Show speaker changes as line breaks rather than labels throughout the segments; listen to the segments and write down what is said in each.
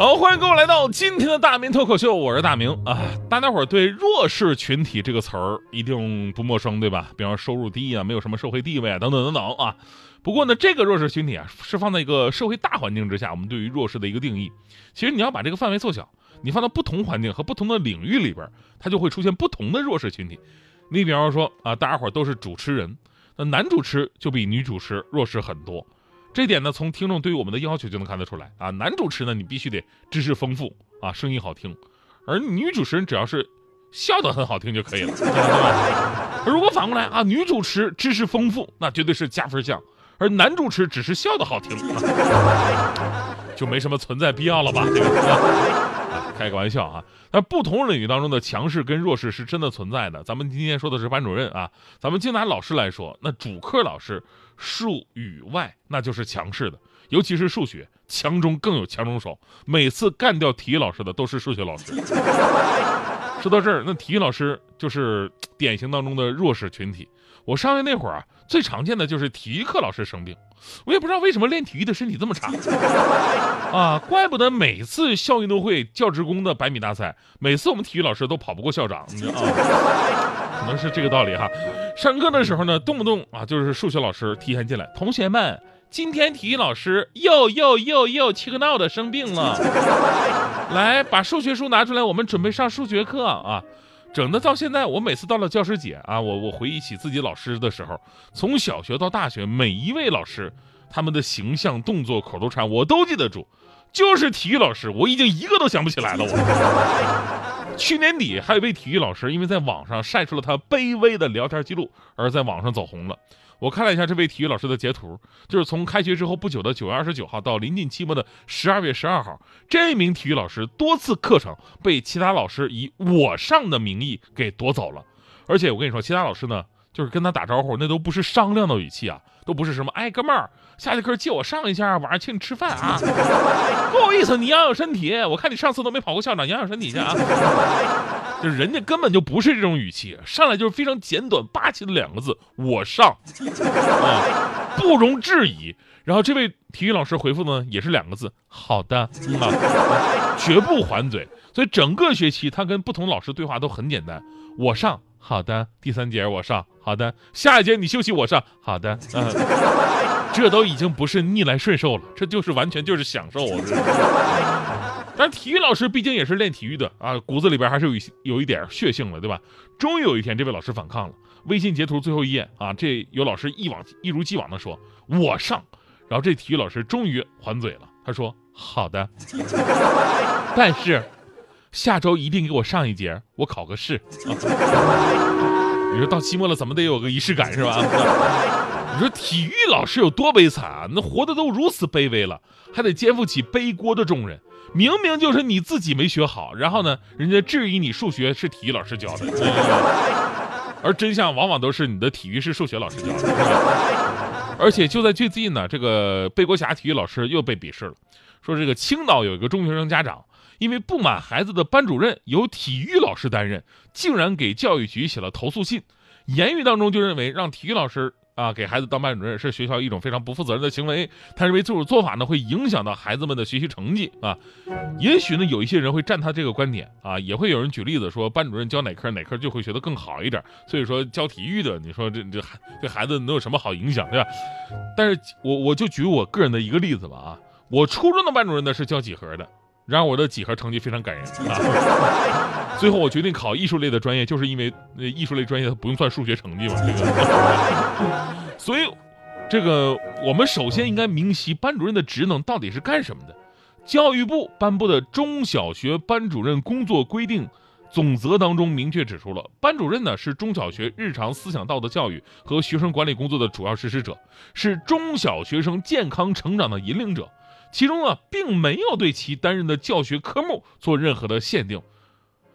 好，欢迎各位来到今天的大明脱口秀，我是大明啊。大家伙儿对弱势群体这个词儿一定不陌生，对吧？比方说收入低啊，没有什么社会地位啊，等等等等啊。不过呢，这个弱势群体啊，是放在一个社会大环境之下，我们对于弱势的一个定义。其实你要把这个范围缩小，你放到不同环境和不同的领域里边，它就会出现不同的弱势群体。你比方说啊，大家伙儿都是主持人，那男主持就比女主持弱势很多。这点呢，从听众对于我们的要求就能看得出来啊。男主持呢，你必须得知识丰富啊，声音好听；而女主持人只要是笑得很好听就可以了，对吧？如果反过来啊，女主持知识丰富，那绝对是加分项；而男主持只是笑得好听，就没什么存在必要了吧？对吧？开个玩笑啊！但不同领域当中的强势跟弱势是真的存在的。咱们今天说的是班主任啊，咱们就拿老师来说，那主课老师数语外那就是强势的，尤其是数学，强中更有强中手，每次干掉体育老师的都是数学老师。说到这儿，那体育老师就是典型当中的弱势群体。我上学那会儿啊，最常见的就是体育课老师生病，我也不知道为什么练体育的身体这么差啊，怪不得每次校运动会教职工的百米大赛，每次我们体育老师都跑不过校长，你知道啊，可能是这个道理哈。上课的时候呢，动不动啊就是数学老师提前进来，同学们，今天体育老师又又又又气个闹的生病了，来把数学书拿出来，我们准备上数学课啊。整的到现在，我每次到了教师节啊，我我回忆起自己老师的时候，从小学到大学，每一位老师他们的形象、动作、口头禅我都记得住，就是体育老师，我已经一个都想不起来了。我 去年底还有一位体育老师，因为在网上晒出了他卑微的聊天记录，而在网上走红了。我看了一下这位体育老师的截图，就是从开学之后不久的九月二十九号到临近期末的十二月十二号，这名体育老师多次课程被其他老师以“我上”的名义给夺走了。而且我跟你说，其他老师呢，就是跟他打招呼，那都不是商量的语气啊，都不是什么“哎，哥们儿，下节课借我上一下，晚上请你吃饭啊”，不好意思，你养养身体，我看你上次都没跑过校长，养养身体去啊。就是人家根本就不是这种语气，上来就是非常简短霸气的两个字“我上”，啊，不容置疑。然后这位体育老师回复呢，也是两个字“好的”，啊，绝不还嘴。所以整个学期他跟不同老师对话都很简单：“我上，好的。”第三节我上，好的。下一节你休息，我上，好的。嗯，这都已经不是逆来顺受了，这就是完全就是享受。但体育老师毕竟也是练体育的啊，骨子里边还是有一有一点血性的，对吧？终于有一天，这位老师反抗了。微信截图最后一页啊，这有老师一往一如既往的说：“我上。”然后这体育老师终于还嘴了，他说：“好的，但是下周一定给我上一节，我考个试。”你说到期末了，怎么得有个仪式感是吧？你说体育老师有多悲惨啊？那活的都如此卑微了，还得肩负起背锅的重任。明明就是你自己没学好，然后呢，人家质疑你数学是体育老师教的，而真相往往都是你的体育是数学老师教的。而且就在最近呢，这个背锅侠体育老师又被鄙视了，说这个青岛有一个中学生家长，因为不满孩子的班主任由体育老师担任，竟然给教育局写了投诉信，言语当中就认为让体育老师。啊，给孩子当班主任是学校一种非常不负责任的行为。他认为这种做法呢会影响到孩子们的学习成绩啊。也许呢有一些人会站他这个观点啊，也会有人举例子说班主任教哪科哪科就会学得更好一点。所以说教体育的，你说这这孩对孩子能有什么好影响，对吧？但是我我就举我个人的一个例子吧啊，我初中的班主任呢是教几何的。然而我的几何成绩非常感人啊！最后我决定考艺术类的专业，就是因为那艺术类专业它不用算数学成绩嘛。这个，所以这个我们首先应该明晰班主任的职能到底是干什么的。教育部颁布的《中小学班主任工作规定总则》当中明确指出了，班主任呢是中小学日常思想道德教育和学生管理工作的主要实施者，是中小学生健康成长的引领者。其中啊，并没有对其担任的教学科目做任何的限定。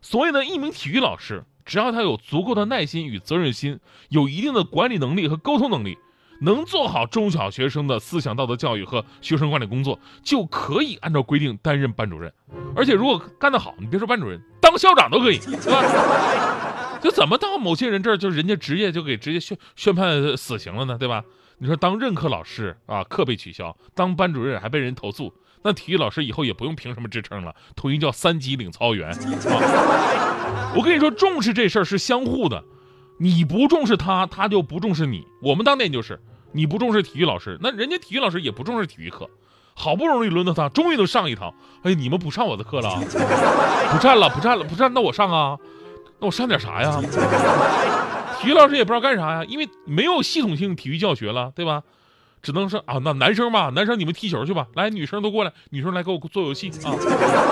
所以呢，一名体育老师，只要他有足够的耐心与责任心，有一定的管理能力和沟通能力，能做好中小学生的思想道德教育和学生管理工作，就可以按照规定担任班主任。而且如果干得好，你别说班主任，当校长都可以，对吧？就怎么到某些人这儿，就人家职业就给直接宣宣判死刑了呢，对吧？你说当任课老师啊，课被取消；当班主任还被人投诉，那体育老师以后也不用凭什么职称了，统一叫三级领操员。我跟你说，重视这事儿是相互的。你不重视他，他就不重视你。我们当年就是，你不重视体育老师，那人家体育老师也不重视体育课。好不容易轮到他，终于能上一堂。哎，你们不上我的课了？不占了，不占了，不占，那我上啊？那我上点啥呀？体育老师也不知道干啥呀，因为没有系统性体育教学了，对吧？只能说啊，那男生吧，男生你们踢球去吧。来，女生都过来，女生来给我做游戏啊。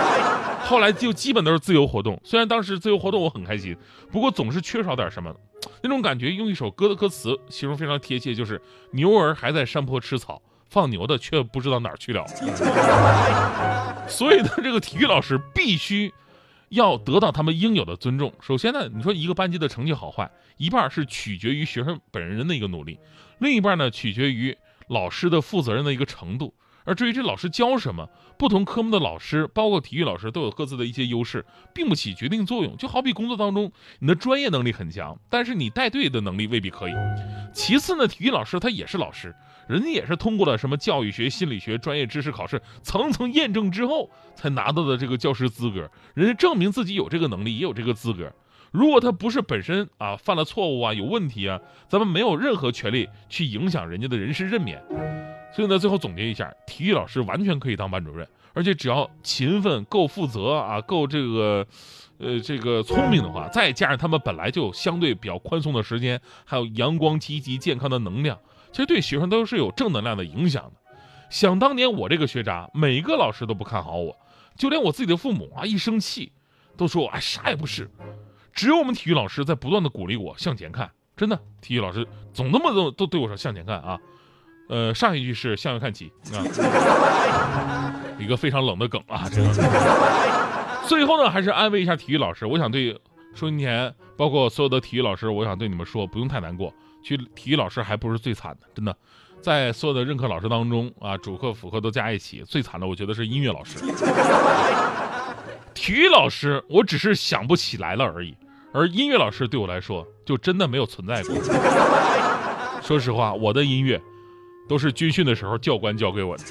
后来就基本都是自由活动，虽然当时自由活动我很开心，不过总是缺少点什么。那种感觉，用一首歌的歌词形容非常贴切，就是牛儿还在山坡吃草，放牛的却不知道哪儿去了。所以呢，这个体育老师必须要得到他们应有的尊重。首先呢，你说一个班级的成绩好坏，一半是取决于学生本人的一个努力，另一半呢取决于老师的负责任的一个程度。而至于这老师教什么，不同科目的老师，包括体育老师，都有各自的一些优势，并不起决定作用。就好比工作当中，你的专业能力很强，但是你带队的能力未必可以。其次呢，体育老师他也是老师，人家也是通过了什么教育学、心理学专业知识考试，层层验证之后才拿到的这个教师资格。人家证明自己有这个能力，也有这个资格。如果他不是本身啊犯了错误啊有问题啊，咱们没有任何权利去影响人家的人事任免。所以呢，最后总结一下，体育老师完全可以当班主任，而且只要勤奋、够负责啊，够这个，呃，这个聪明的话，再加上他们本来就有相对比较宽松的时间，还有阳光、积极、健康的能量，其实对学生都是有正能量的影响的。想当年我这个学渣，每一个老师都不看好我，就连我自己的父母啊，一生气都说我哎啥也不是。只有我们体育老师在不断的鼓励我向前看，真的，体育老师总那么都都对我说向前看啊。呃，上一句是向右看齐啊，一个非常冷的梗啊，这个。最后呢，还是安慰一下体育老师，我想对收音前包括所有的体育老师，我想对你们说，不用太难过。去体育老师还不是最惨的，真的，在所有的任课老师当中啊，主课辅课都加一起，最惨的我觉得是音乐老师。体育老师我只是想不起来了而已，而音乐老师对我来说就真的没有存在过。说实话，我的音乐。都是军训的时候教官教给我的。